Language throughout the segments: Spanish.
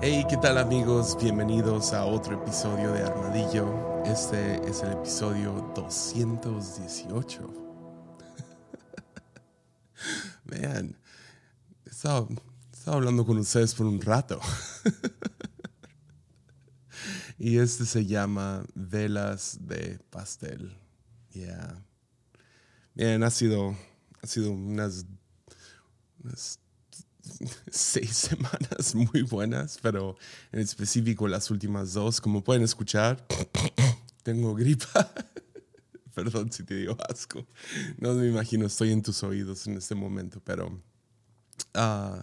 Hey, ¿qué tal amigos? Bienvenidos a otro episodio de Armadillo. Este es el episodio 218. Vean, he estado, hablando con ustedes por un rato. y este se llama Velas de Pastel. Yeah. Bien, ha sido, ha sido unas seis semanas muy buenas, pero en específico las últimas dos, como pueden escuchar, tengo gripa. Perdón si te digo asco. No me imagino, estoy en tus oídos en este momento, pero uh,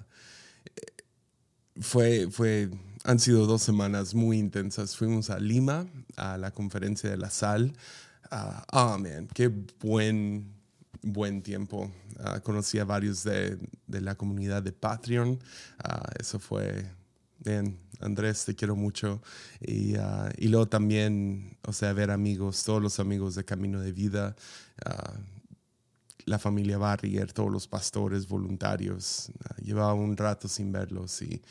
fue, fue, han sido dos semanas muy intensas. Fuimos a Lima, a la conferencia de la sal. Ah, oh, man, qué buen buen tiempo. Ah, conocí a varios de, la comunidad de Patreon. Ah, eso fue bien. Andrés, te quiero mucho. Y, uh, y, luego también, o sea, ver amigos, todos los amigos de Camino de Vida, la familia Barrier, todos los pastores voluntarios. llevaba un rato sin verlos y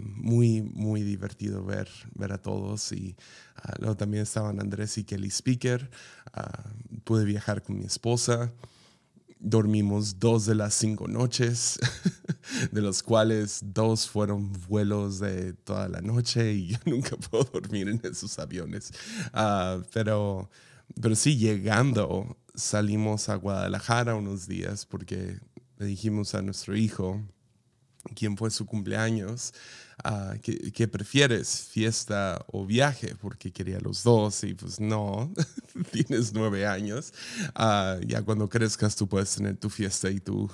muy, muy divertido ver, ver a todos. Y luego también estaban Andrés y Kelly Speaker. pude viajar con mi esposa dormimos dos de las cinco noches, de los cuales dos fueron vuelos de toda la noche y yo nunca puedo dormir en esos aviones. Ah, pero, pero sí, llegando, salimos a Guadalajara unos días porque le dijimos a nuestro hijo, quién fue su cumpleaños, uh, ¿qué, prefieres, fiesta o viaje? Porque quería los dos y pues no, tienes nueve años, ah, ya cuando crezcas tú puedes tener tu fiesta y tu,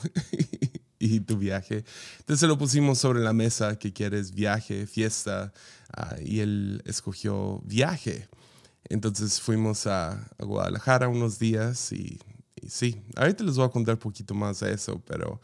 y tu viaje. Entonces lo pusimos sobre la mesa, que quieres viaje, fiesta, ah, y él escogió viaje. Entonces fuimos a, Guadalajara unos días y, y, sí, ahorita les voy a contar un poquito más de eso, pero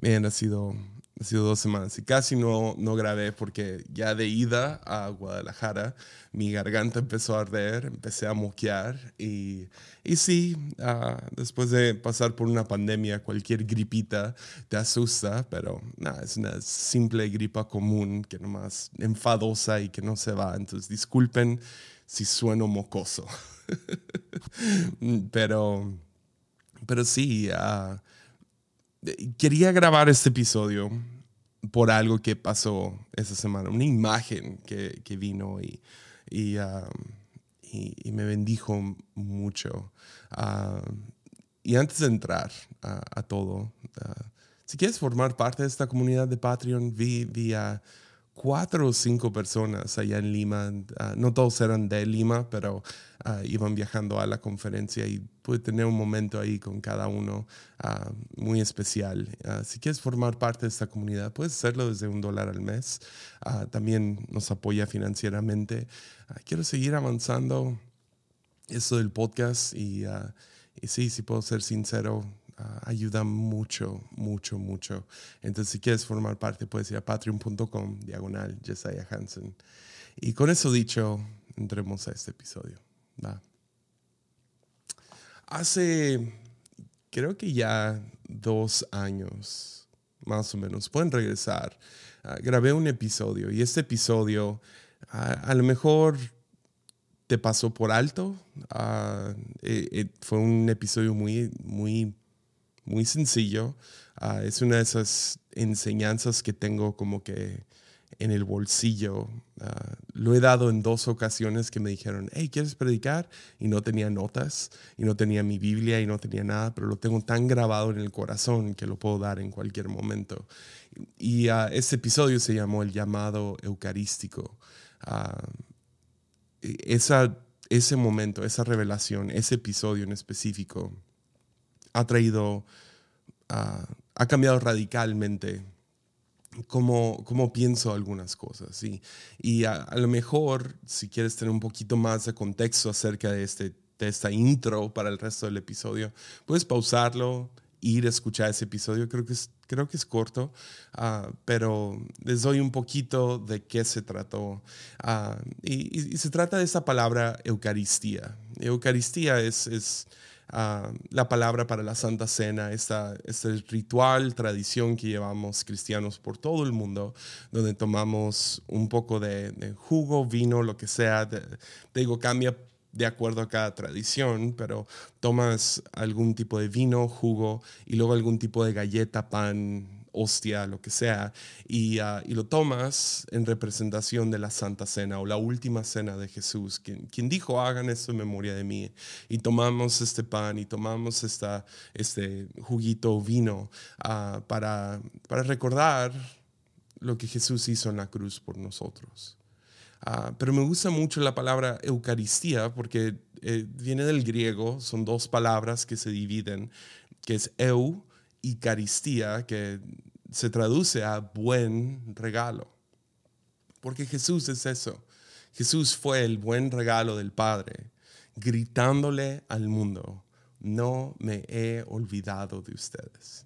bien, ha sido ha sido dos semanas y casi no, no grabé porque ya de ida a Guadalajara mi garganta empezó a arder, empecé a moquear y, y sí, ah, después de pasar por una pandemia, cualquier gripita te asusta, pero nada, es una simple gripa común que nomás enfadosa y que no se va. Entonces disculpen si sueno mocoso. pero, pero sí, uh, quería grabar este episodio por algo que pasó esa semana, una imagen que, que vino y, y, y, me bendijo mucho. y antes de entrar a, todo, si quieres formar parte de esta comunidad de Patreon, vi, vi cuatro o cinco personas allá en Lima. Ah, no todos eran de Lima, pero ah, iban viajando a la conferencia y pude tener un momento ahí con cada uno ah, muy especial. si quieres formar parte de esta comunidad, puedes hacerlo desde un dólar al mes. también nos apoya financieramente. quiero seguir avanzando eso del podcast y, y sí, si puedo ser sincero, Ah, ayuda mucho, mucho, mucho. Entonces, si quieres formar parte, puedes ir a patreon.com, diagonal, Jesiah Hansen. Y con eso dicho, entremos a este episodio. Hace, creo que ya dos años, más o menos, pueden regresar. Ah, grabé un episodio y este episodio a lo mejor te pasó por alto. Eh, eh, fue un episodio muy, muy muy sencillo. Ah, es una de esas enseñanzas que tengo como que en el bolsillo. Ah, lo he dado en dos ocasiones que me dijeron, hey, ¿quieres predicar? Y no tenía notas, y no tenía mi Biblia, y no tenía nada, pero lo tengo tan grabado en el corazón que lo puedo dar en cualquier momento. Y uh, ese episodio se llamó El llamado eucarístico. esa, ese momento, esa revelación, ese episodio en específico, ha traído, ha cambiado radicalmente cómo, cómo, pienso algunas cosas. Y, y a, lo mejor, si quieres tener un poquito más de contexto acerca de, este, de esta intro para el resto del episodio, puedes pausarlo, ir a escuchar ese episodio. Creo que es, creo que es corto, ah, pero les doy un poquito de qué se trató. Ah, y, se trata de esta palabra Eucaristía. Eucaristía es ah, la palabra para la Santa Cena, esta, este ritual, tradición que llevamos cristianos por todo el mundo, donde tomamos un poco de, jugo, vino, lo que sea. digo, cambia de acuerdo a cada tradición, pero tomas algún tipo de vino, jugo y luego algún tipo de galleta, pan, hostia, lo que sea, y, ah, y, lo tomas en representación de la Santa Cena o la última cena de Jesús, quien, quien dijo, hagan esto en memoria de mí. Y tomamos este pan y tomamos esta, este juguito vino uh, para, para recordar lo que Jesús hizo en la cruz por nosotros. Uh, pero me gusta mucho la palabra Eucaristía porque eh, viene del griego, son dos palabras que se dividen, que es eu, Eucaristía, que se traduce a buen regalo. Porque Jesús es eso. Jesús fue el buen regalo del Padre, gritándole al mundo, no me he olvidado de ustedes.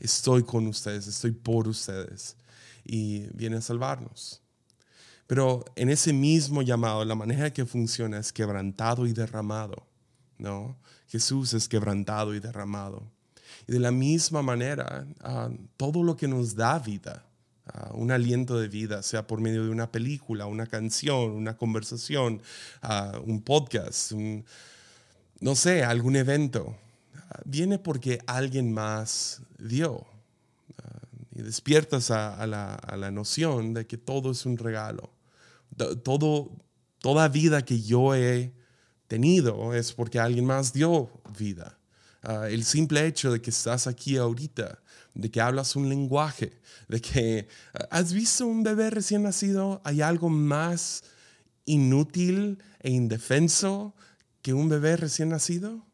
Estoy con ustedes, estoy por ustedes. Y viene a salvarnos. Pero en ese mismo llamado, la manera que funciona es quebrantado y derramado. ¿no? Jesús es quebrantado y derramado. Y de la misma manera, ah, todo lo que nos da vida, ah, un aliento de vida, sea por medio de una película, una canción, una conversación, ah, un podcast, no sé, algún evento, viene porque alguien más dio. y despiertas a, la, a, la, noción de que todo es un regalo. Todo, toda vida que yo he tenido es porque alguien más dio vida. Ah, el simple hecho de que estás aquí ahorita, de que hablas un lenguaje, de que ah, has visto un bebé recién nacido, hay algo más inútil e indefenso que un bebé recién nacido.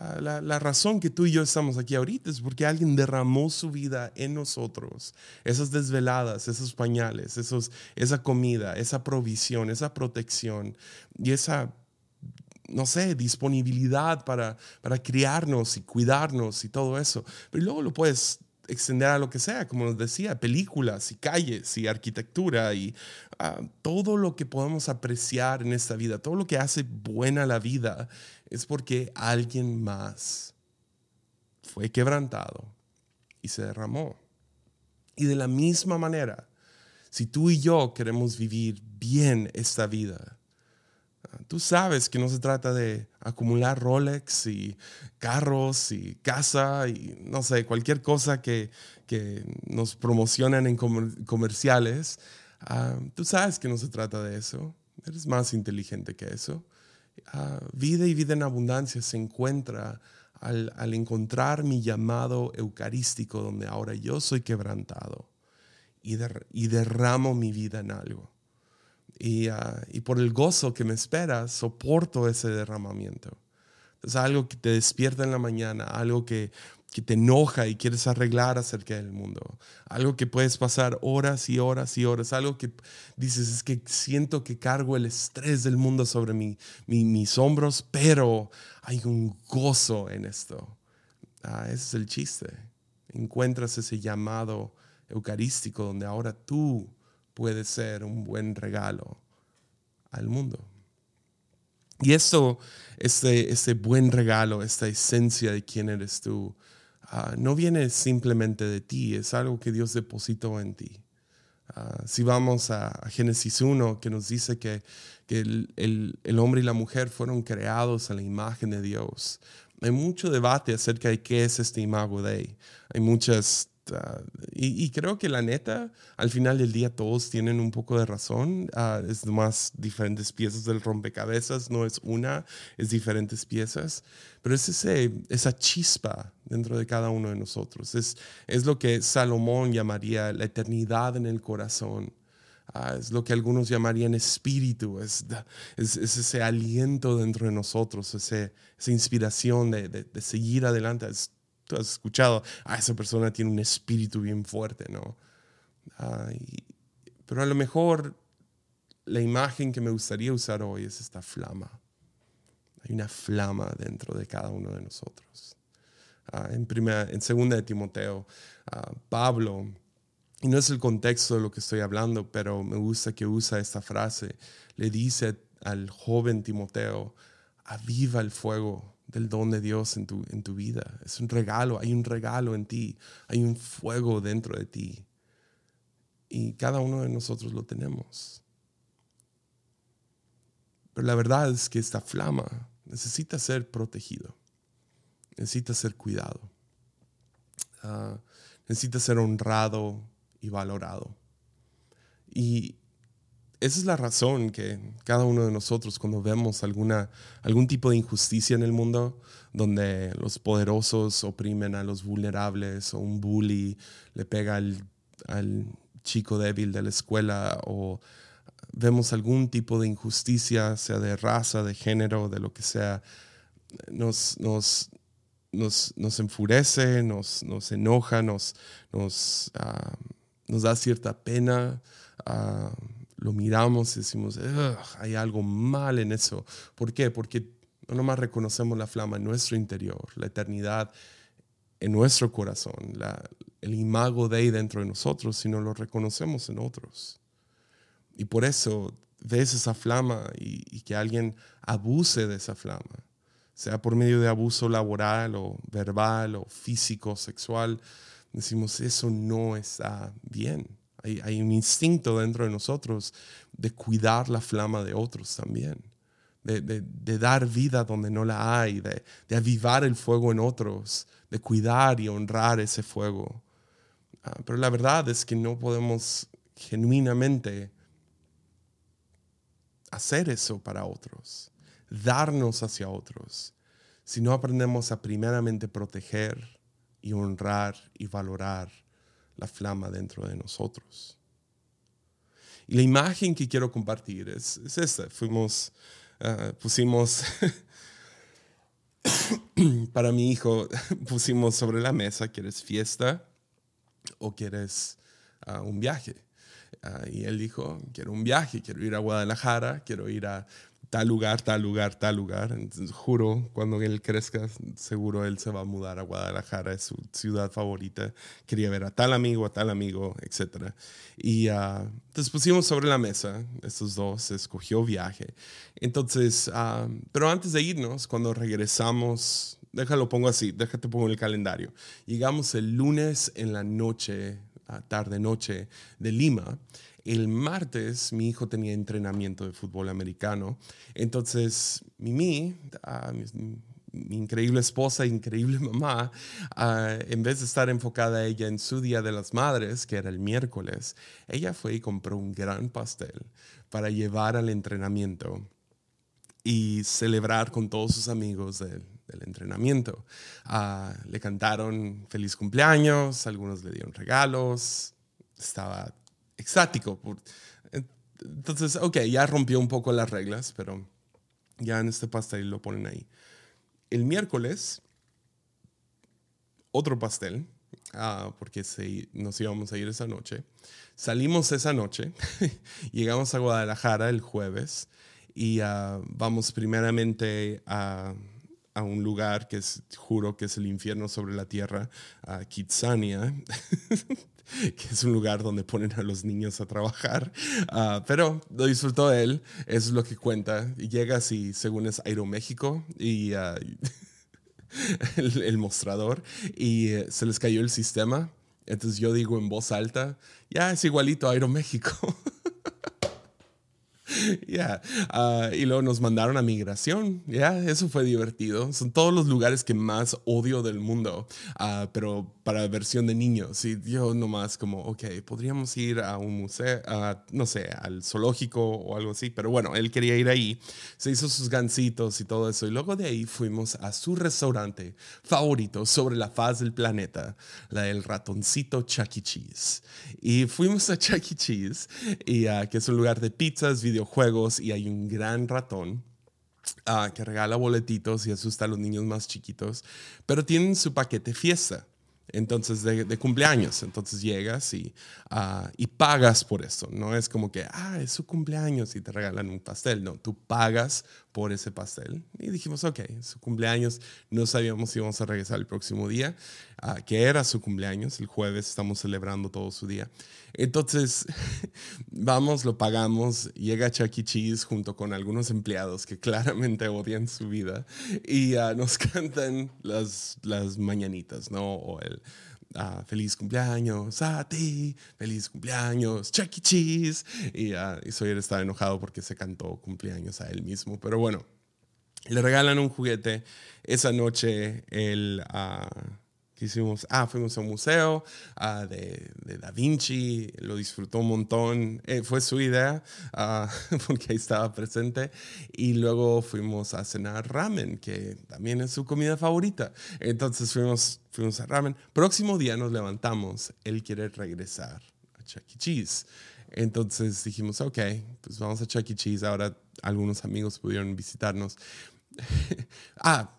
Ah, la, la, razón que tú y yo estamos aquí ahorita es porque alguien derramó su vida en nosotros. Esas desveladas, esos pañales, esos, esa comida, esa provisión, esa protección y esa no sé, disponibilidad para, para criarnos y cuidarnos y todo eso. Pero luego lo puedes extender a lo que sea, como les decía, películas y calles y arquitectura y ah, todo lo que podemos apreciar en esta vida, todo lo que hace buena la vida, es porque alguien más fue quebrantado y se derramó. Y de la misma manera, si tú y yo queremos vivir bien esta vida, Tú sabes que no se trata de acumular Rolex y carros y casa y no sé, cualquier cosa que, que nos promocionan en comerciales. Ah, tú sabes que no se trata de eso. Eres más inteligente que eso. Ah, vida y vida en abundancia se encuentra al, al encontrar mi llamado eucarístico, donde ahora yo soy quebrantado y, y derramo mi vida en algo. Ah, y, por el gozo que me espera, soporto ese derramamiento. Es algo que te despierta en la mañana, algo que, que te enoja y quieres arreglar acerca del mundo, algo que puedes pasar horas y horas y horas, algo que dices es que siento que cargo el estrés del mundo sobre mi, mis hombros, pero hay un gozo en esto. Ah, ese es el chiste. Encuentras ese llamado eucarístico donde ahora tú puede ser un buen regalo al mundo. Y esto, este, este buen regalo, esta esencia de quién eres tú, ah, no viene simplemente de ti, es algo que Dios depositó en ti. Ah, si vamos a, Génesis 1, que nos dice que, que el, el, hombre y la mujer fueron creados a la imagen de Dios, hay mucho debate acerca de qué es este imago de Hay muchas y, creo que la neta, al final del día todos tienen un poco de razón. Ah, es más diferentes piezas del rompecabezas, no es una, es diferentes piezas. Pero es ese, esa chispa dentro de cada uno de nosotros. Es, es lo que Salomón llamaría la eternidad en el corazón. Ah, es lo que algunos llamarían espíritu, es, es, ese aliento dentro de nosotros, ese, esa inspiración de, de, de seguir adelante. Es tú has escuchado, ah, esa persona tiene un espíritu bien fuerte, ¿no? pero a lo mejor la imagen que me gustaría usar hoy es esta flama. Hay una flama dentro de cada uno de nosotros. Ah, en, primera, en segunda de Timoteo, ah, Pablo, y no es el contexto de lo que estoy hablando, pero me gusta que usa esta frase, le dice al joven Timoteo, aviva el fuego del don de Dios en tu, en tu vida. Es un regalo, hay un regalo en ti, hay un fuego dentro de ti. Y cada uno de nosotros lo tenemos. Pero la verdad es que esta flama necesita ser protegido, necesita ser cuidado, ah, necesita ser honrado y valorado. Y esa es la razón que cada uno de nosotros cuando vemos alguna, algún tipo de injusticia en el mundo, donde los poderosos oprimen a los vulnerables o un bully le pega al, chico débil de la escuela o vemos algún tipo de injusticia, sea de raza, de género, de lo que sea, nos, nos, nos, enfurece, nos, nos enoja, nos, nos, ah, nos da cierta pena. Ah, lo miramos y decimos, hay algo mal en eso. ¿Por qué? Porque no nomás reconocemos la flama en nuestro interior, la eternidad en nuestro corazón, el imago de ahí dentro de nosotros, sino lo reconocemos en otros. Y por eso ves esa flama y, que alguien abuse de esa flama, sea por medio de abuso laboral o verbal o físico, sexual, decimos, eso no está bien. Hay, un instinto dentro de nosotros de cuidar la flama de otros también, de, dar vida donde no la hay, de, de, avivar el fuego en otros, de cuidar y honrar ese fuego. Ah, pero la verdad es que no podemos genuinamente hacer eso para otros, darnos hacia otros, si no aprendemos a primeramente proteger y honrar y valorar la flama dentro de nosotros. Y la imagen que quiero compartir es, es esta. Fuimos, ah, pusimos, para mi hijo, pusimos sobre la mesa, ¿quieres fiesta o quieres ah, un viaje? Ah, y él dijo, quiero un viaje, quiero ir a Guadalajara, quiero ir a tal lugar, tal lugar, tal lugar. Juro, cuando él crezca, seguro él se va a mudar a Guadalajara, es su ciudad favorita. Quería ver a tal amigo, a tal amigo, etc. Y uh, entonces pusimos sobre la mesa estos dos, escogió viaje. Entonces, uh, pero antes de irnos, cuando regresamos, déjalo pongo así, déjate pongo el calendario. Llegamos el lunes en la noche, tarde noche de Lima el martes mi hijo tenía entrenamiento de fútbol americano. Entonces, Mimi, ah, mi, increíble esposa, increíble mamá, en vez de estar enfocada ella en su Día de las Madres, que era el miércoles, ella fue y compró un gran pastel para llevar al entrenamiento y celebrar con todos sus amigos del, entrenamiento. Ah, le cantaron feliz cumpleaños, algunos le dieron regalos, estaba exático. Entonces, ok, ya rompió un poco las reglas, pero ya en este pastel lo ponen ahí. El miércoles, otro pastel, ah, porque nos íbamos a ir esa noche. Salimos esa noche, llegamos a Guadalajara el jueves y ah, vamos primeramente a, a, un lugar que es, juro que es el infierno sobre la tierra, a Kitsania. que es un lugar donde ponen a los niños a trabajar. Ah, pero lo disfrutó él, es lo que cuenta. Y llegas según es Aeroméxico y uh, el, mostrador y eh, se les cayó el sistema. Entonces yo digo en voz alta, ya es igualito a Aeroméxico. Ya, ah, y luego nos mandaron a migración, ya, eso fue divertido. Son todos los lugares que más odio del mundo, uh, pero para versión de niños. Y yo nomás como, ok, podríamos ir a un museo, no sé, al zoológico o algo así, pero bueno, él quería ir ahí. Se hizo sus gancitos y todo eso. Y luego de ahí fuimos a su restaurante favorito sobre la faz del planeta, la del ratoncito Chuck E. Cheese. Y fuimos a Chuck E. Cheese, y, uh, que es un lugar de pizzas, videojuegos y hay un gran ratón. Uh, que regala boletitos y asusta a los niños más chiquitos, pero tienen su paquete fiesta. Entonces, de, cumpleaños. Entonces llegas y, ah, pagas por eso. No es como que, ah, es su cumpleaños y te regalan un pastel. No, tú pagas por ese pastel. Y dijimos, ok, su cumpleaños. No sabíamos si íbamos a regresar el próximo día, uh, que era su cumpleaños. El jueves estamos celebrando todo su día. Entonces, vamos, lo pagamos. Llega Chuck E. Cheese junto con algunos empleados que claramente odian su vida y uh, nos cantan las, las mañanitas, ¿no? O el uh, feliz cumpleaños a ti, feliz cumpleaños, Chuck E. Cheese. Y, y Sawyer estaba enojado porque se cantó cumpleaños a él mismo. Pero bueno, le regalan un juguete. Esa noche él hicimos, ah, fuimos a un museo ah, de, de, Da Vinci, lo disfrutó un montón, eh, fue su idea, ah, porque ahí estaba presente, y luego fuimos a cenar ramen, que también es su comida favorita. Entonces fuimos, fuimos a ramen. Próximo día nos levantamos, él quiere regresar a Chuck E. Cheese. Entonces dijimos, ok, pues vamos a Chuck E. Cheese. Ahora algunos amigos pudieron visitarnos. ah,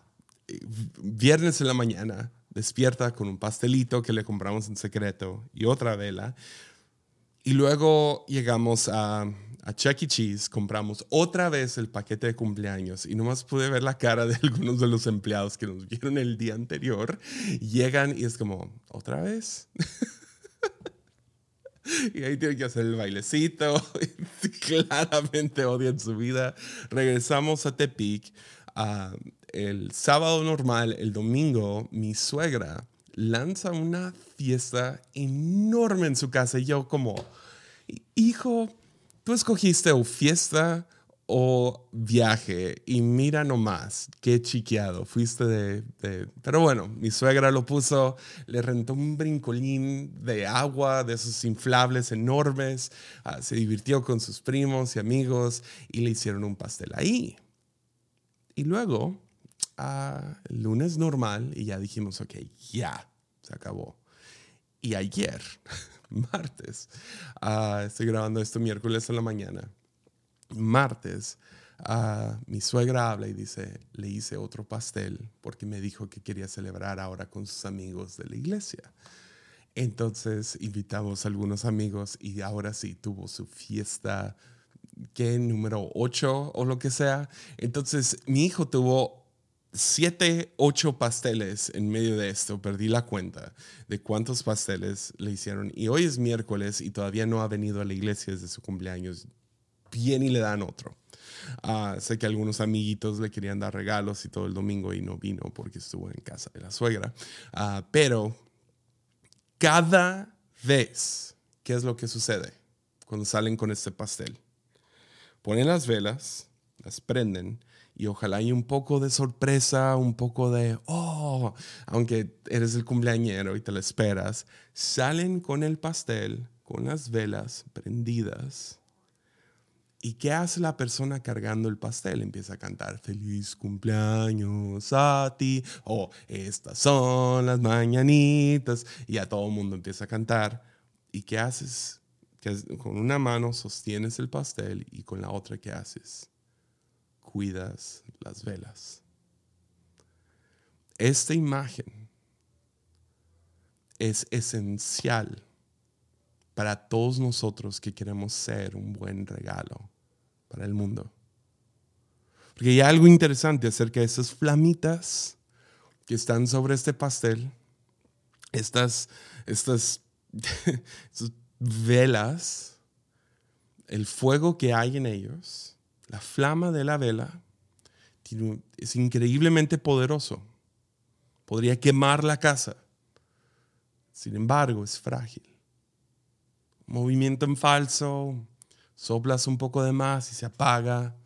viernes en la mañana despierta con un pastelito que le compramos en secreto y otra vela. Y luego llegamos a, a Chuck E. Cheese, compramos otra vez el paquete de cumpleaños y nomás pude ver la cara de algunos de los empleados que nos vieron el día anterior. Llegan y es como, ¿otra vez? y ahí tienen que hacer el bailecito. Claramente odian su vida. Regresamos a Tepic. a el sábado normal, el domingo, mi suegra lanza una fiesta enorme en su casa y yo como, hijo, tú escogiste o fiesta o viaje y mira nomás, qué chiqueado, fuiste de, Pero bueno, mi suegra lo puso, le rentó un brincolín de agua, de esos inflables enormes, ah, se divirtió con sus primos y amigos y le hicieron un pastel ahí. Y luego el lunes normal y ya dijimos, ok, ya, se acabó. Y ayer, martes, ah, estoy grabando esto miércoles en la mañana, martes, ah, mi suegra habla y dice, le hice otro pastel porque me dijo que quería celebrar ahora con sus amigos de la iglesia. Entonces invitamos a algunos amigos y ahora sí tuvo su fiesta, ¿qué? Número 8 o lo que sea. Entonces mi hijo tuvo siete, ocho pasteles en medio de esto. Perdí la cuenta de cuántos pasteles le hicieron. Y hoy es miércoles y todavía no ha venido a la iglesia desde su cumpleaños. Bien y le dan otro. Ah, sé que algunos amiguitos le querían dar regalos y todo el domingo y no vino porque estuvo en casa de la suegra. Ah, pero cada vez, ¿qué es lo que sucede cuando salen con este pastel? Ponen las velas, las prenden y ojalá hay un poco de sorpresa, un poco de, oh, aunque eres el cumpleañero y te lo esperas, salen con el pastel, con las velas prendidas. ¿Y qué hace la persona cargando el pastel? Empieza a cantar feliz cumpleaños a ti o estas son las mañanitas y a todo el mundo empieza a cantar. ¿Y qué haces? Que con una mano sostienes el pastel y con la otra ¿qué haces? Las velas. Esta imagen es esencial para todos nosotros que queremos ser un buen regalo para el mundo. Porque hay algo interesante acerca de esas flamitas que están sobre este pastel, estas, estas, estas velas, el fuego que hay en ellos la flama de la vela es increíblemente poderoso. Podría quemar la casa. Sin embargo, es frágil. Movimiento en falso, soplas un poco de más y se apaga.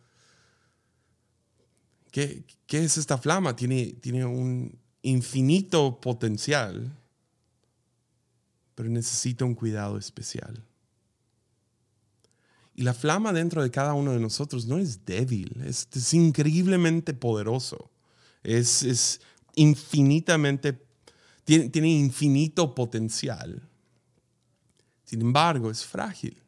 ¿Qué, es esta flama? Tiene, tiene un infinito potencial, pero necesita un cuidado especial. Y la flama dentro de cada uno de nosotros no es débil, es, increíblemente poderoso. Es, infinitamente, tiene, tiene infinito potencial. Sin embargo, es frágil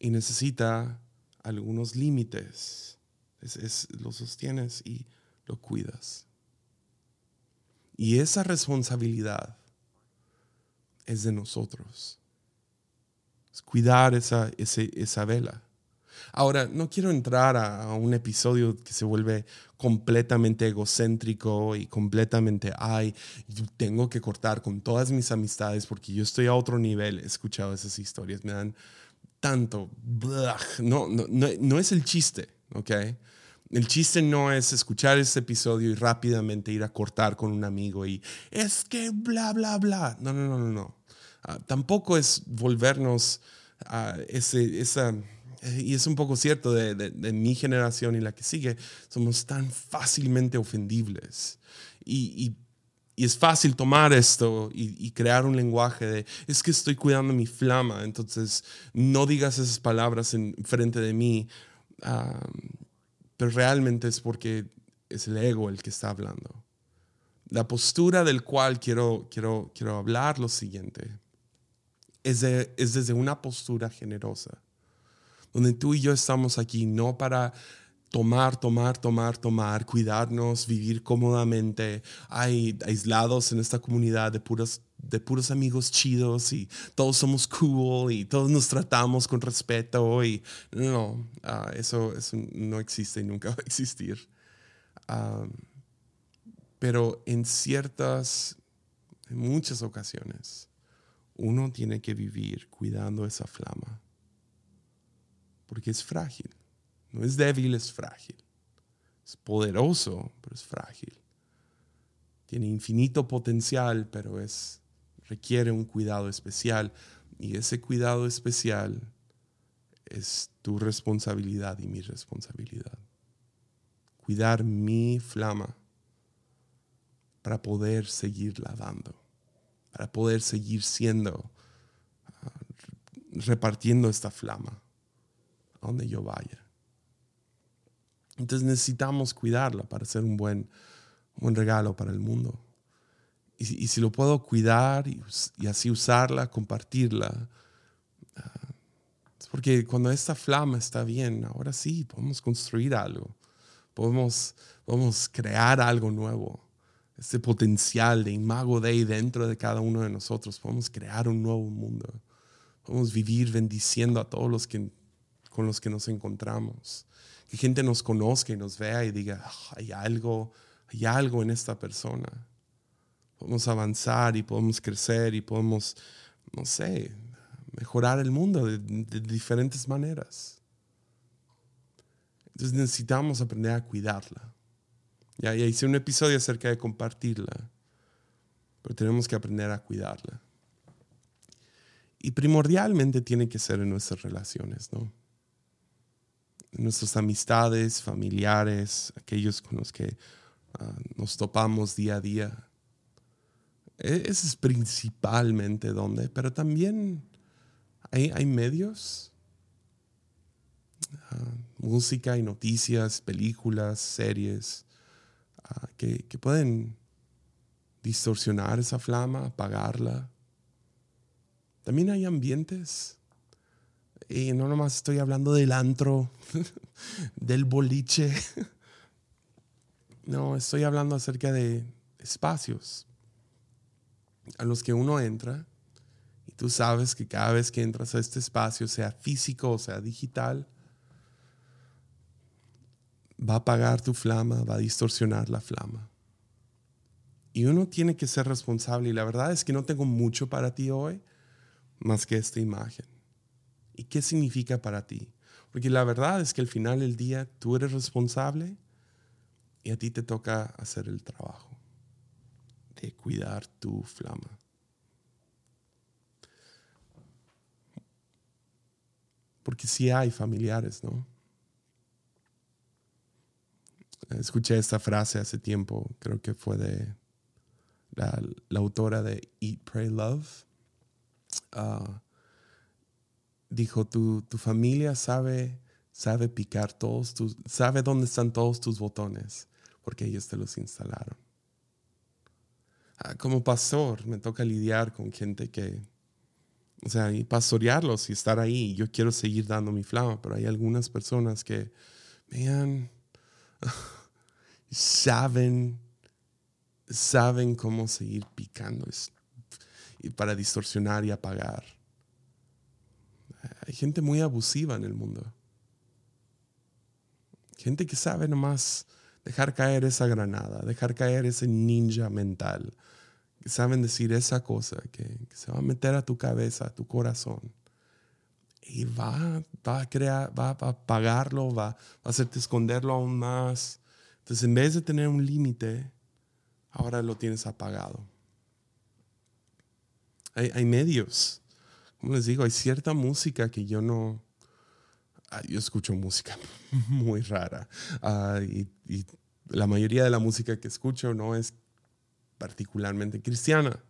y necesita algunos límites. lo sostienes y lo cuidas. Y esa responsabilidad es de nosotros. Cuidar esa, esa vela. Ahora, no quiero entrar a, un episodio que se vuelve completamente egocéntrico y completamente, ay, yo tengo que cortar con todas mis amistades porque yo estoy a otro nivel. He escuchado esas historias, me dan tanto, no, no, no, es el chiste, ¿ok? El chiste no es escuchar este episodio y rápidamente ir a cortar con un amigo y es que bla, bla, bla. No, no, no, no, no. Ah, tampoco es volvernos a ese, esa eh, y es un poco cierto de, mi generación y la que sigue, somos tan fácilmente ofendibles. Y, es fácil tomar esto y, crear un lenguaje de, es que estoy cuidando mi flama, entonces no digas esas palabras en frente de mí, pero realmente es porque es el ego el que está hablando. La postura del cual quiero, quiero, quiero hablar lo siguiente es, es desde una postura generosa donde tú y yo estamos aquí no para tomar, tomar, tomar, tomar, cuidarnos, vivir cómodamente, hay aislados en esta comunidad de puros, de puros amigos chidos y todos somos cool y todos nos tratamos con respeto y no, ah, eso, eso no existe y nunca va a existir. pero en ciertas, en muchas ocasiones, uno tiene que vivir cuidando esa flama porque es frágil. No es débil, es frágil. Es poderoso, pero es frágil. Tiene infinito potencial, pero es, requiere un cuidado especial. Y ese cuidado especial es tu responsabilidad y mi responsabilidad. Cuidar mi flama para poder seguir lavando, para poder seguir siendo, ah, repartiendo esta flama a donde yo vaya. Entonces necesitamos cuidarla para ser un buen, buen regalo para el mundo. Y, si lo puedo cuidar y, así usarla, compartirla, ah, es porque cuando esta flama está bien, ahora sí, podemos construir algo, podemos, podemos crear algo nuevo. Este potencial de imago Dei dentro de cada uno de nosotros, podemos crear un nuevo mundo. Podemos vivir bendiciendo a todos los que con los que nos encontramos. Que gente nos conozca y nos vea y diga, ah, hay algo, hay algo en esta persona. Podemos avanzar y podemos crecer y podemos, no sé, mejorar el mundo de, diferentes maneras. Entonces necesitamos aprender a cuidarla. Ya, ya hice un episodio acerca de compartirla, pero tenemos que aprender a cuidarla. Y primordialmente tiene que ser en nuestras relaciones, ¿no? nuestras amistades, familiares, aquellos con los que ah, nos topamos día a día. E, ese es principalmente donde, pero también hay, hay medios, ah, música y noticias, películas, series, ah, que, que pueden distorsionar esa flama, apagarla. También hay ambientes y no nomás estoy hablando del antro, del boliche. No, estoy hablando acerca de espacios a los que uno entra y tú sabes que cada vez que entras a este espacio, sea físico o sea digital, va a apagar tu flama, va a distorsionar la flama. Y uno tiene que ser responsable y la verdad es que no tengo mucho para ti hoy más que esta imagen. ¿Y qué significa para ti? Porque la verdad es que al final del día tú eres responsable y a ti te toca hacer el trabajo de cuidar tu flama. Porque sí hay familiares, ¿no? Escuché esta frase hace tiempo, creo que fue de la, autora de Eat, Pray, Love. Ah, dijo, tu, tu familia sabe, sabe picar todos tus, sabe dónde están todos tus botones, porque ellos te los instalaron. Ah, como pastor, me toca lidiar con gente que, o sea, y pastorearlos y estar ahí. Yo quiero seguir dando mi flama, pero hay algunas personas que, vean, saben saben cómo seguir picando para distorsionar y apagar. Hay gente muy abusiva en el mundo. Gente que sabe nomás dejar caer esa granada, dejar caer ese ninja mental. Que saben decir esa cosa que, se va a meter a tu cabeza, a tu corazón. Y va, va a crear, va a apagarlo, va, va a hacerte esconderlo aún más. Entonces, en vez de tener un límite, ahora lo tienes apagado. Hay, hay, medios. Como les digo, hay cierta música que yo no... Ah, yo escucho música muy rara. Ah, y, y, la mayoría de la música que escucho no es particularmente cristiana.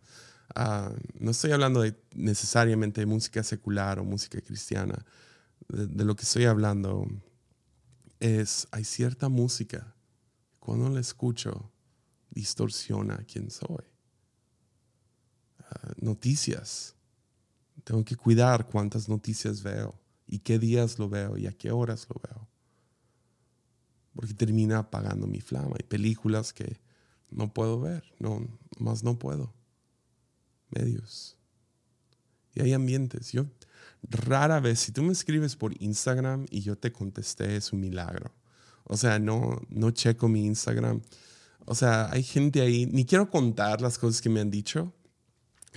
Ah, no estoy hablando de necesariamente de música secular o música cristiana. de, lo que estoy hablando es, hay cierta música, cuando la escucho, distorsiona quién soy. Ah, noticias. Tengo que cuidar cuántas noticias veo y qué días lo veo y a qué horas lo veo. Porque termina apagando mi flama. Hay películas que no puedo ver, no, más no puedo. Medios. Y hay ambientes. Yo rara vez, si tú me escribes por Instagram y yo te contesté, es un milagro. O sea, no, no checo mi Instagram. O sea, hay gente ahí, ni quiero contar las cosas que me han dicho,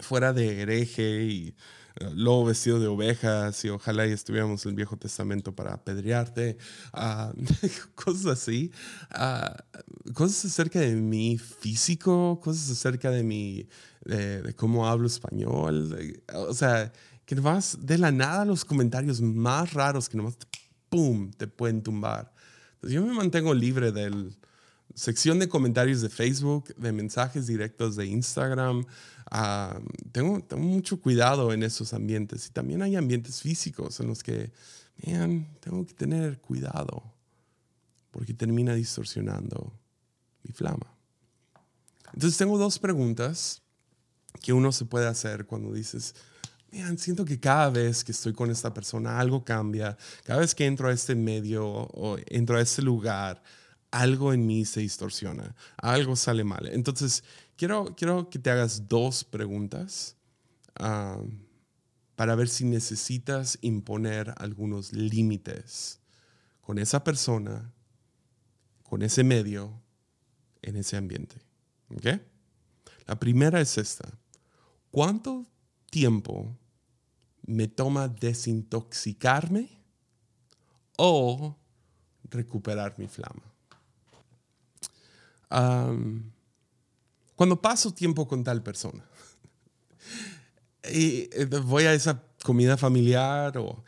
fuera de hereje y uh, lobo vestido de ovejas y ojalá y estuviéramos en el Viejo Testamento para apedrearte, uh, cosas así, uh, cosas acerca de mi físico, cosas acerca de mi, de, cómo hablo español, o sea, que vas de la nada los comentarios más raros que nomás, ¡pum!, te pueden tumbar. Yo me mantengo libre del sección de comentarios de Facebook, de mensajes directos de Instagram. Ah, tengo, tengo, mucho cuidado en esos ambientes y también hay ambientes físicos en los que, man, tengo que tener cuidado porque termina distorsionando mi flama. Entonces tengo dos preguntas que uno se puede hacer cuando dices, man, siento que cada vez que estoy con esta persona algo cambia, cada vez que entro a este medio o entro a este lugar, algo en mí se distorsiona, algo sale mal. Entonces, quiero, quiero que te hagas dos preguntas ah, para ver si necesitas imponer algunos límites con esa persona, con ese medio, en ese ambiente. La primera es esta. ¿Cuánto tiempo me toma desintoxicarme o recuperar mi flama? cuando paso tiempo con tal persona y eh, voy a esa comida familiar o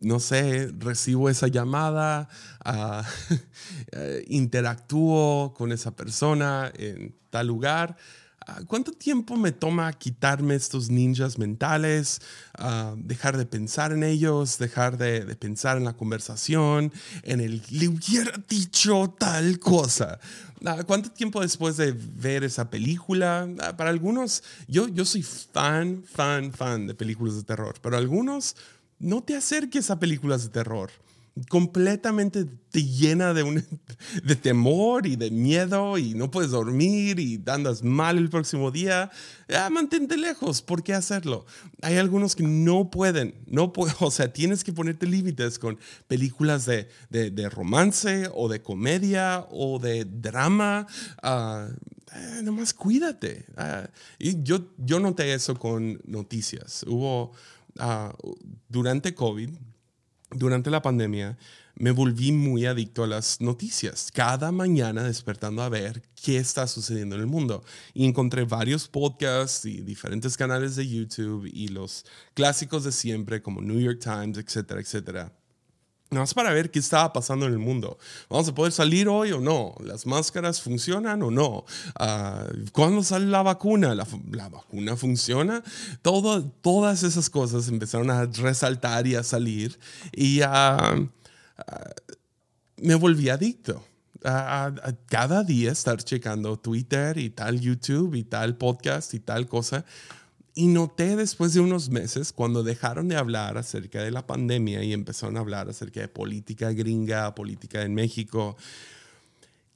no sé, recibo esa llamada, eh, interactúo con esa persona en tal lugar, Ah, ¿Cuánto tiempo me toma quitarme estos ninjas mentales, ah, dejar de pensar en ellos, dejar de, pensar en la conversación, en el le hubiera dicho tal cosa? Ah, ¿Cuánto tiempo después de ver esa película? para algunos, yo, yo soy fan, fan, fan de películas de terror, pero algunos no te acerques a películas de terror completamente te llena de, un, de temor y de miedo y no puedes dormir y andas mal el próximo día, ah, mantente lejos, ¿por qué hacerlo? Hay algunos que no pueden, no o sea, tienes que ponerte límites con películas de, de, romance o de comedia o de drama. Uh, nomás cuídate. Ah, y yo, yo noté eso con noticias. Hubo, durante COVID, durante la pandemia me volví muy adicto a las noticias. Cada mañana despertando a ver qué está sucediendo en el mundo. Y encontré varios podcasts y diferentes canales de YouTube y los clásicos de siempre como New York Times, etcétera, etcétera. Nada más para ver qué estaba pasando en el mundo. ¿Vamos a poder salir hoy o no? ¿Las máscaras funcionan o no? Uh, ¿Cuándo sale la vacuna? ¿La, vacuna funciona? Todo, todas esas cosas empezaron a resaltar y a salir. Y uh, me volví adicto. A, cada día estar checando Twitter y tal YouTube y tal podcast y tal cosa. Y noté después de unos meses, cuando dejaron de hablar acerca de la pandemia y empezaron a hablar acerca de política gringa, política en México,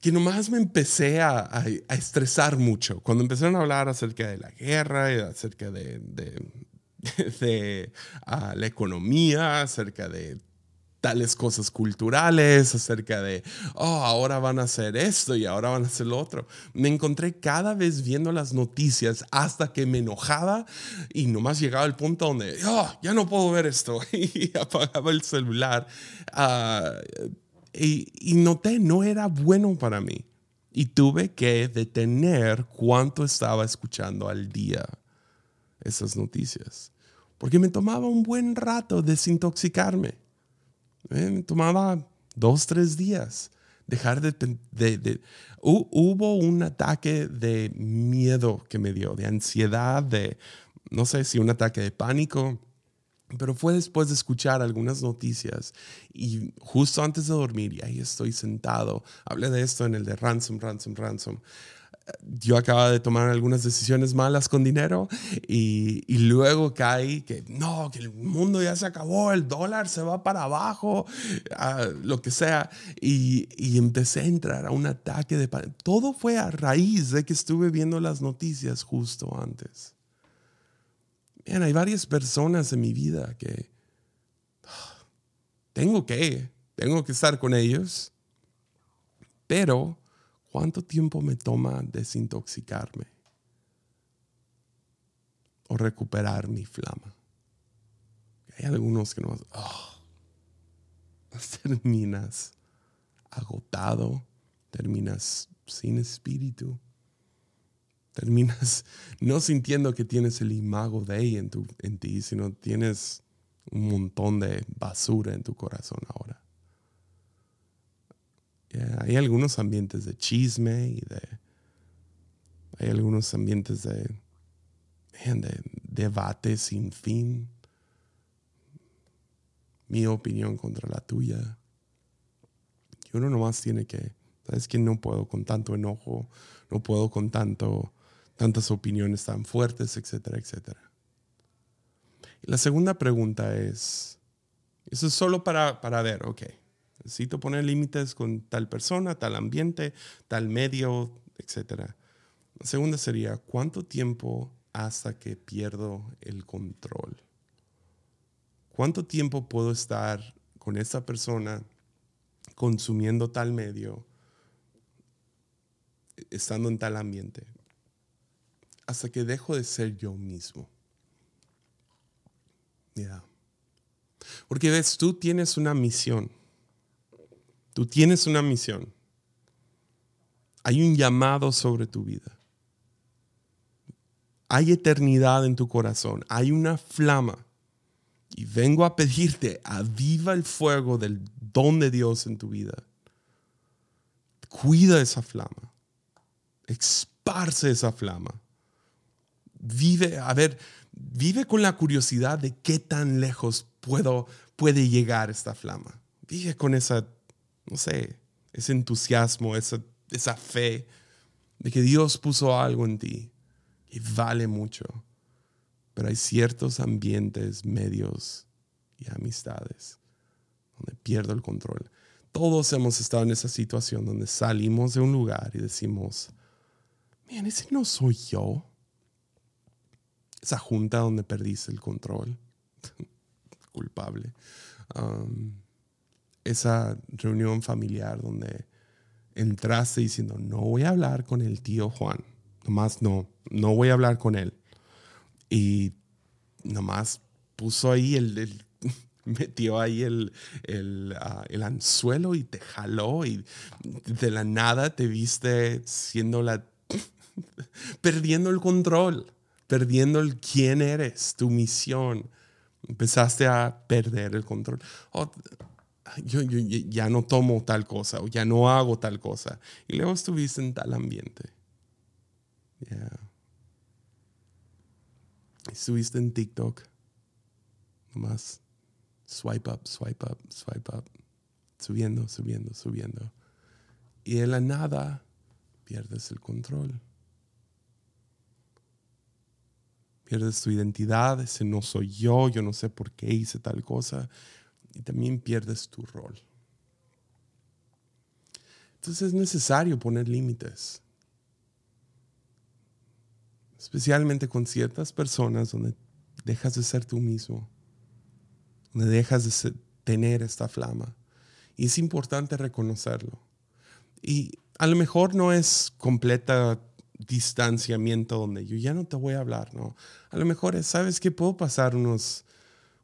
que nomás me empecé a, a, estresar mucho. Cuando empezaron a hablar acerca de la guerra y acerca de, de, de uh, la economía, acerca de tales cosas culturales, acerca de, oh, ahora van a hacer esto y ahora van a hacer lo otro. Me encontré cada vez viendo las noticias hasta que me enojaba y nomás llegaba al punto donde, oh, ya no puedo ver esto y apagaba el celular. Uh, y, y noté, no era bueno para mí. Y tuve que detener cuánto estaba escuchando al día esas noticias. Porque me tomaba un buen rato desintoxicarme eh, tomaba dos, tres días. Dejar de, de, Hubo un ataque de miedo que me dio, de ansiedad, de, no sé si un ataque de pánico, pero fue después de escuchar algunas noticias y justo antes de dormir, y ahí estoy sentado, hablé de esto en el de ransom, ransom, ransom yo acaba de tomar algunas decisiones malas con dinero y, y, luego cae que no, que el mundo ya se acabó, el dólar se va para abajo, uh, lo que sea. Y, y, empecé a entrar a un ataque de... Todo fue a raíz de que estuve viendo las noticias justo antes. Bien, hay varias personas en mi vida que tengo que, tengo que estar con ellos, pero ¿Cuánto tiempo me toma desintoxicarme o recuperar mi flama? Hay algunos que no... Oh, terminas agotado, terminas sin espíritu, terminas no sintiendo que tienes el imago de en, tu, en ti, sino tienes un montón de basura en tu corazón ahora hay algunos ambientes de chisme y de... Hay algunos ambientes de, de debate sin fin. Mi opinión contra la tuya. Y uno nomás tiene que... ¿Sabes que no puedo con tanto enojo? No puedo con tanto, tantas opiniones tan fuertes, etcétera, etcétera. La segunda pregunta es... Eso es solo para, para ver, ok Necesito poner límites con tal persona, tal ambiente, tal medio, etc. La segunda sería, ¿cuánto tiempo hasta que pierdo el control? ¿Cuánto tiempo puedo estar con esta persona consumiendo tal medio, estando en tal ambiente? Hasta que dejo de ser yo mismo. Ya. Porque ves, tú tienes una misión Tú tienes una misión. Hay un llamado sobre tu vida. Hay eternidad en tu corazón. Hay una flama. Y vengo a pedirte, aviva el fuego del don de Dios en tu vida. Cuida esa flama. Esparce esa flama. Vive, a ver, vive con la curiosidad de qué tan lejos puedo, puede llegar esta flama. Vive con esa no sé, ese entusiasmo, esa, esa fe de que Dios puso algo en ti y vale mucho. Pero hay ciertos ambientes, medios y amistades donde pierdo el control. Todos hemos estado en esa situación donde salimos de un lugar y decimos, miren, ese no soy yo. Esa junta donde perdiste el control. Culpable. Um, esa reunión familiar donde entraste diciendo, no voy a hablar con el tío Juan, nomás no, no voy a hablar con él. Y nomás puso ahí el, metió ahí el, el, ah, el, anzuelo y te jaló y de la nada te viste siendo la, perdiendo el control, perdiendo el quién eres, tu misión. Empezaste a perder el control. Yo, ya no tomo tal cosa o ya no hago tal cosa. Y luego estuviste en tal ambiente. Estuviste en TikTok. Nomás swipe up, swipe up, swipe up. Subiendo, subiendo, subiendo. Y de la nada pierdes el control. Pierdes tu identidad, ese no soy yo, yo no sé por qué hice tal cosa y también pierdes tu rol. Entonces es necesario poner límites. Especialmente con ciertas personas donde dejas de ser tú mismo, donde dejas de tener esta flama. Y es importante reconocerlo. Y a lo mejor no es completa distanciamiento donde yo ya no te voy a hablar, ¿no? A lo mejor es, ¿sabes que Puedo pasar unos,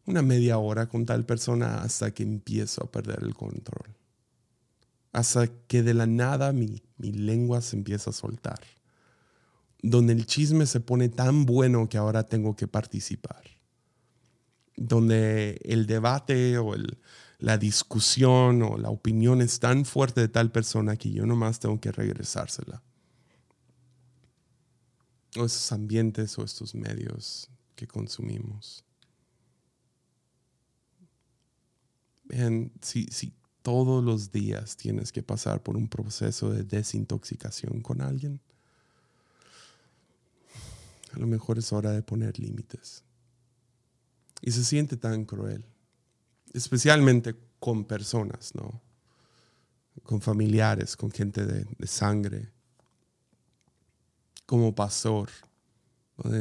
una media hora con tal persona hasta que empiezo a perder el control. Hasta que de la nada mi, mi lengua se empieza a soltar. Donde el chisme se pone tan bueno que ahora tengo que participar. Donde el debate o el, la discusión o la opinión es tan fuerte de tal persona que yo nomás tengo que regresársela. O esos ambientes o estos medios que consumimos. Si, si todos los días tienes que pasar por un proceso de desintoxicación con alguien, a lo mejor es hora de poner límites. Y se siente tan cruel especialmente con personas, ¿no? Con familiares, con gente de, sangre. Como pastor,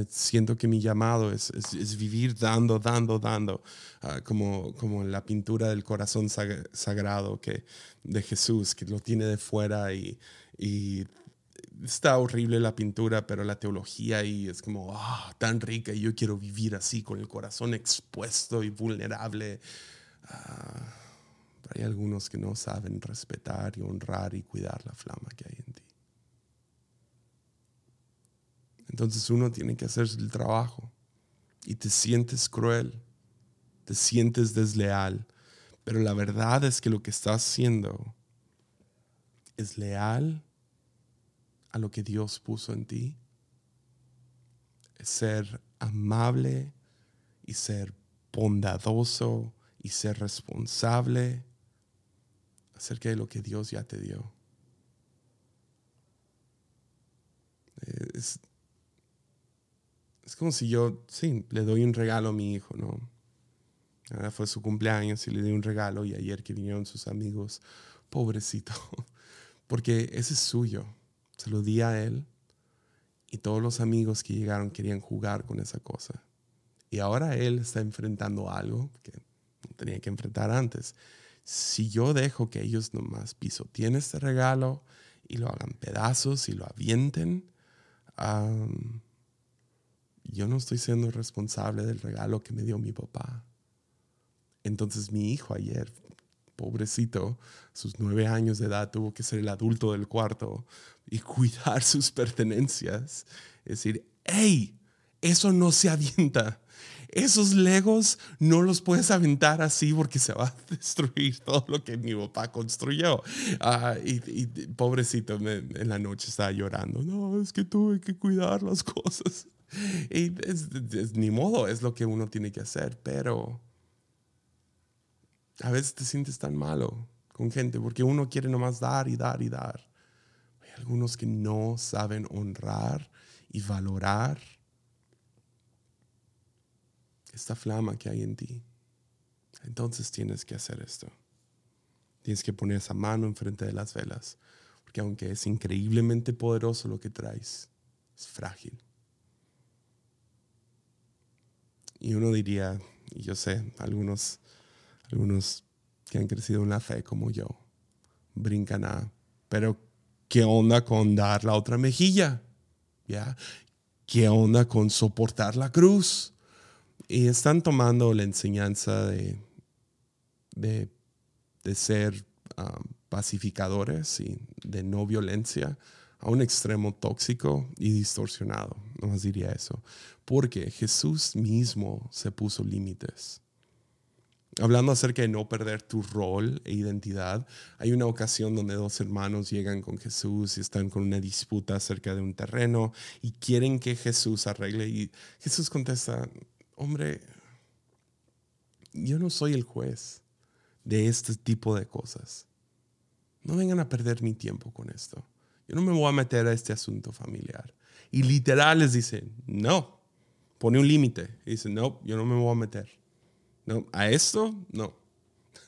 siento que mi llamado es, vivir dando, dando, dando, ah, como, como la pintura del corazón sagrado que, de Jesús, que lo tiene de fuera y, está horrible la pintura, pero la teología ahí es como ah, tan rica y yo quiero vivir así, con el corazón expuesto y vulnerable. Ah, hay algunos que no saben respetar y honrar y cuidar la flama que hay en ti. Entonces uno tiene que hacer el trabajo y te sientes cruel, te sientes desleal, pero la verdad es que lo que estás haciendo es leal a lo que Dios puso en ti, ser amable y ser bondadoso y ser responsable acerca de lo que Dios ya te dio. Es, como si yo, sí, le doy un regalo a mi hijo, ¿no? Ahora fue su cumpleaños y le di un regalo y ayer que vinieron sus amigos, pobrecito, porque ese es suyo, se lo di a él y todos los amigos que llegaron querían jugar con esa cosa. Y ahora él está enfrentando algo que tenía que enfrentar antes. Si yo dejo que ellos nomás pisoteen este regalo y lo hagan pedazos y lo avienten, yo no estoy siendo responsable del regalo que me dio mi papá. Entonces mi hijo ayer, pobrecito, sus nueve años de edad, tuvo que ser el adulto del cuarto y cuidar sus pertenencias. Es decir, hey, eso no se avienta esos legos no los puedes aventar así porque se va a destruir todo lo que mi papá construyó. Ah, y, pobrecito, en la noche estaba llorando. No, es que tuve que cuidar las cosas. Y es, ni modo, es lo que uno tiene que hacer, pero a veces te sientes tan malo con gente porque uno quiere nomás dar y dar y dar. Hay algunos que no saben honrar y valorar esta flama que hay en ti. Entonces tienes que hacer esto. Tienes que poner esa mano enfrente de las velas, porque aunque es increíblemente poderoso lo que traes, es frágil. Y uno diría, y yo sé, algunos, algunos que han crecido en la fe como yo, brincan a, pero ¿qué onda con dar la otra mejilla? ¿Ya? ¿Qué onda con soportar la cruz? y están tomando la enseñanza de, de, ser um, pacificadores y de no violencia a un extremo tóxico y distorsionado, no más diría eso, porque Jesús mismo se puso límites. Hablando acerca de no perder tu rol e identidad, hay una ocasión donde dos hermanos llegan con Jesús y están con una disputa acerca de un terreno y quieren que Jesús arregle y Jesús contesta, hombre, yo no soy el juez de este tipo de cosas. No vengan a perder mi tiempo con esto. Yo no me voy a meter a este asunto familiar. Y literal les dice, no, pone un límite. Y dice, no, yo no me voy a meter. No, a esto, no.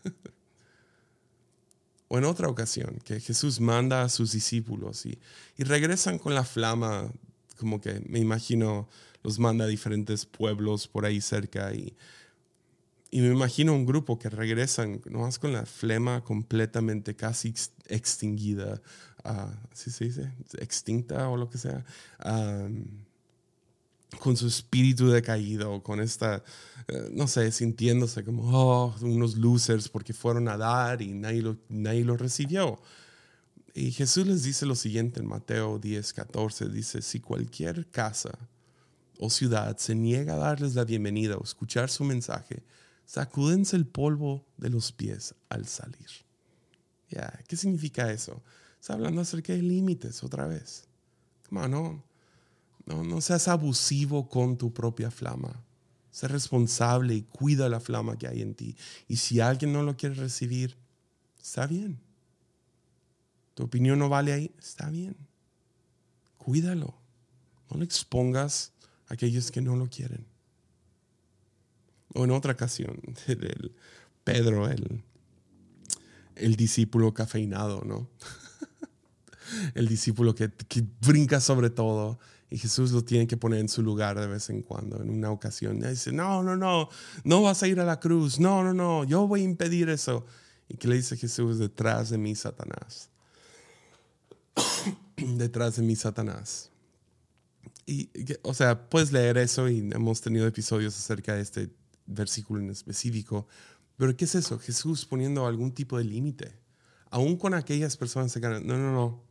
O en otra ocasión, que Jesús manda a sus discípulos y, y regresan con la flama, como que me imagino los manda a diferentes pueblos por ahí cerca y, y me imagino un grupo que regresan nomás con la flema completamente casi extinguida, uh, ¿sí se dice? Extinta o lo que sea. con su espíritu decaído, con esta, eh, no sé, sintiéndose como oh, unos losers porque fueron a dar y nadie lo, nadie lo recibió. Y Jesús les dice lo siguiente en Mateo 10, 14, dice, si cualquier casa o ciudad se niega a darles la bienvenida o escuchar su mensaje, sacúdense el polvo de los pies al salir. Ya, ¿Qué significa eso? Está hablando acerca de límites otra vez. no, no, no seas abusivo con tu propia flama. Sé responsable y cuida la flama que hay en ti. Y si alguien no lo quiere recibir, está bien. Tu opinión no vale ahí, está bien. Cuídalo. No le expongas a aquellos que no lo quieren. O en otra ocasión, el Pedro, el, el discípulo cafeinado, ¿no? El discípulo que, brinca sobre todo y Jesús lo tiene que poner en su lugar de vez en cuando, en una ocasión. Y dice, no, no, no, no vas a ir a la cruz, no, no, no, yo voy a impedir eso. ¿Y qué le dice Jesús? Detrás de mí, Satanás. Detrás de mí, Satanás. Y, o sea, puedes leer eso y hemos tenido episodios acerca de este versículo en específico. Pero ¿qué es eso? Jesús poniendo algún tipo de límite. Aún con aquellas personas que no, no, no,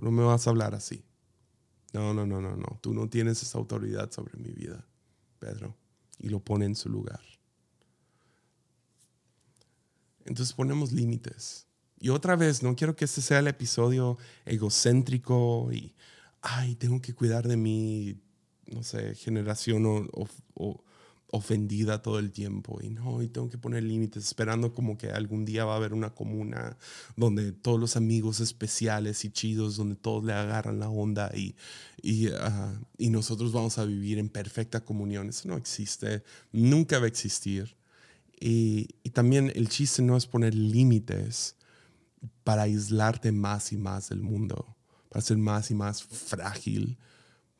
no me vas a hablar así. No, no, no, no, no, tú no tienes esa autoridad sobre mi vida, Pedro. Y lo pone en su lugar. Entonces ponemos límites. Y otra vez, no quiero que este sea el episodio egocéntrico y, ay, tengo que cuidar de mi, no sé, generación o, o ofendida todo el tiempo y no, y tengo que poner límites esperando como que algún día va a haber una comuna donde todos los amigos especiales y chidos, donde todos le agarran la onda y, y, ah, y nosotros vamos a vivir en perfecta comunión. Eso no existe, nunca va a existir. Y, y también el chiste no es poner límites para aislarte más y más del mundo, para ser más y más frágil.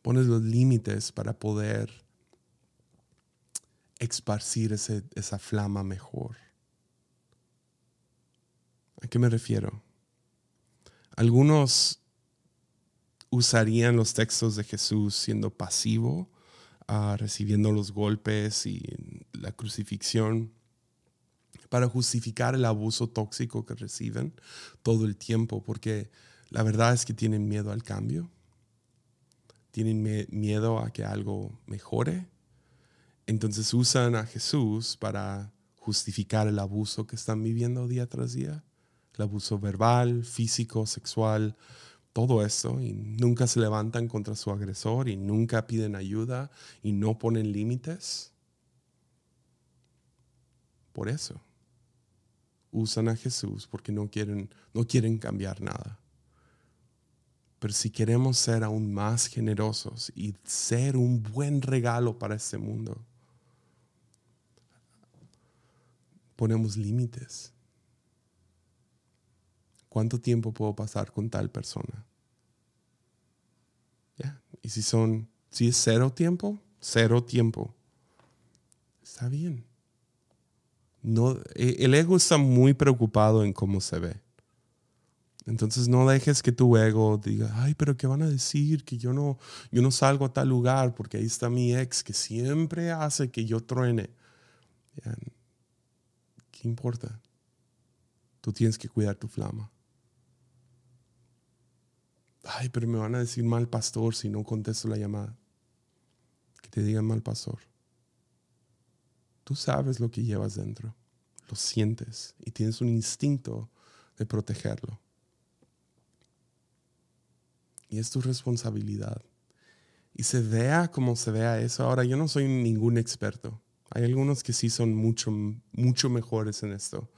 Pones los límites para poder esparcir esa flama mejor. ¿A qué me refiero? Algunos usarían los textos de Jesús siendo pasivo, ah, recibiendo los golpes y la crucifixión para justificar el abuso tóxico que reciben todo el tiempo, porque la verdad es que tienen miedo al cambio, tienen miedo a que algo mejore, entonces usan a Jesús para justificar el abuso que están viviendo día tras día, el abuso verbal, físico, sexual, todo eso, y nunca se levantan contra su agresor y nunca piden ayuda y no ponen límites. Por eso usan a Jesús porque no quieren, no quieren cambiar nada. Pero si queremos ser aún más generosos y ser un buen regalo para este mundo, ponemos límites. ¿Cuánto tiempo puedo pasar con tal persona? Y si son, si es cero tiempo, cero tiempo. Está bien. No, e, el ego está muy preocupado en cómo se ve. Entonces no dejes que tu ego diga, ay, pero ¿qué van a decir? Que yo no, yo no salgo a tal lugar porque ahí está mi ex que siempre hace que yo truene. ¿Qué importa? Tú tienes que cuidar tu flama. Ay, pero me van a decir mal pastor si no contesto la llamada. Que te digan mal pastor. Tú sabes lo que llevas dentro, lo sientes y tienes un instinto de protegerlo. Y es tu responsabilidad. Y se vea como se vea eso. Ahora, yo no soy ningún experto. Hay algunos que sí son mucho, mucho mejores en esto.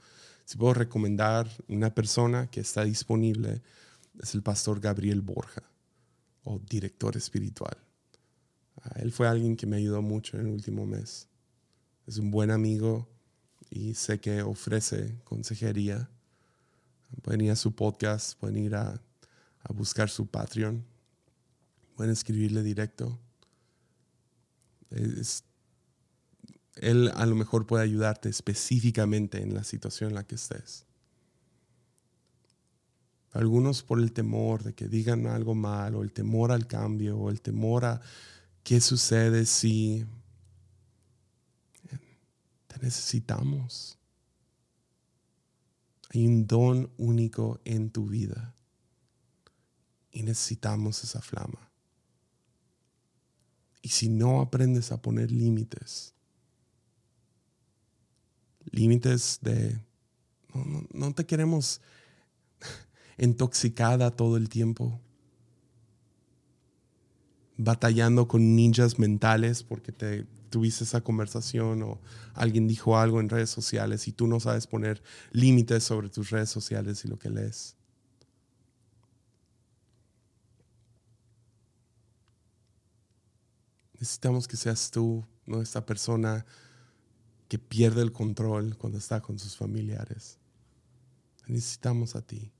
Si puedo recomendar una persona que está disponible, es el pastor Gabriel Borja, o director espiritual. Ah, él fue alguien que me ayudó mucho en el último mes. Es un buen amigo y sé que ofrece consejería. Pueden ir a su podcast, pueden ir a, a buscar su Patreon, pueden escribirle directo. Es, él a lo mejor puede ayudarte específicamente en la situación en la que estés. Algunos por el temor de que digan algo mal, o el temor al cambio, o el temor a qué sucede si te necesitamos. Hay un don único en tu vida y necesitamos esa flama. Y si no aprendes a poner límites, límites de, no, te queremos intoxicada todo el tiempo, batallando con ninjas mentales porque te tuviste esa conversación o alguien dijo algo en redes sociales y tú no sabes poner límites sobre tus redes sociales y lo que lees. Necesitamos que seas tú, no esta persona que pierde el control cuando está con sus familiares. Necesitamos a ti.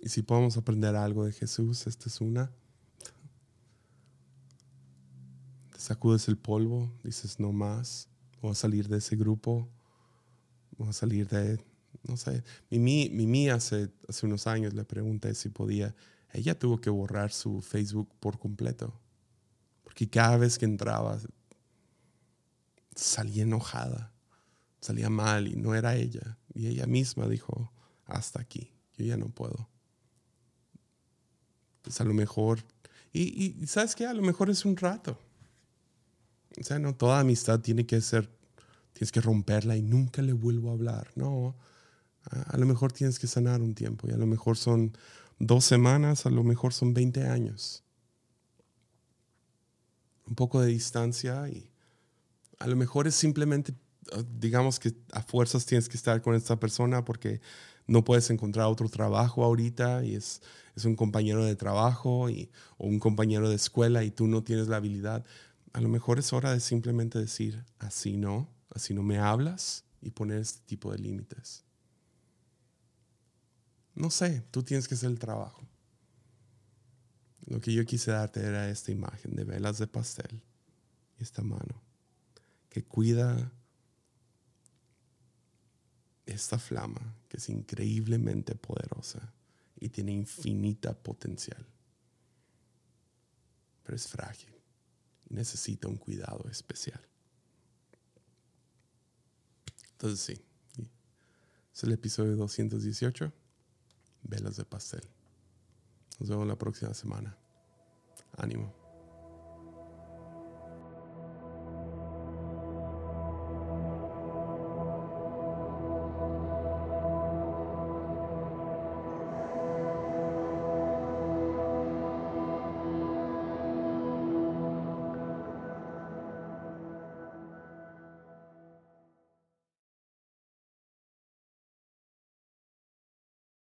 Y si podemos aprender algo de Jesús, esta es una. sacudes el polvo, dices no más, voy a salir de ese grupo, voy a salir de, no sé, Mimi, Mimi hace, hace unos años le pregunté si podía, ella tuvo que borrar su Facebook por completo, porque cada vez que entraba salía enojada, salía mal y no era ella, y ella misma dijo, hasta aquí, yo ya no puedo. Pues a lo mejor, y, y sabes qué, a lo mejor es un rato o sea, no toda amistad tiene que ser, tienes que romperla y nunca le vuelvo a hablar. No, a, lo mejor tienes que sanar un tiempo y a lo mejor son dos semanas, a lo mejor son 20 años. Un poco de distancia y a lo mejor es simplemente, digamos que a fuerzas tienes que estar con esta persona porque no puedes encontrar otro trabajo ahorita y es, es un compañero de trabajo y, o un compañero de escuela y tú no tienes la habilidad a lo mejor es hora de simplemente decir, así no, así no me hablas y poner este tipo de límites. No sé, tú tienes que hacer el trabajo. Lo que yo quise darte era esta imagen de velas de pastel y esta mano que cuida esta flama que es increíblemente poderosa y tiene infinita potencial, pero es frágil necesita un cuidado especial. Entonces sí, es el episodio 218, Velas de Pastel. Nos vemos la próxima semana. Ánimo.